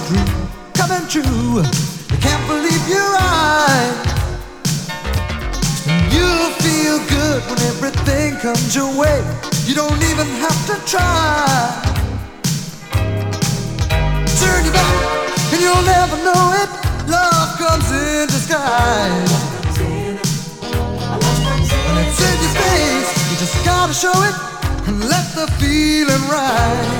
coming true, coming true. I can't believe your eyes. You'll feel good when everything comes your way. You don't even have to try. Turn your back and you'll never know it. Love comes in disguise. When it's in your face, you just gotta show it and let the feeling rise.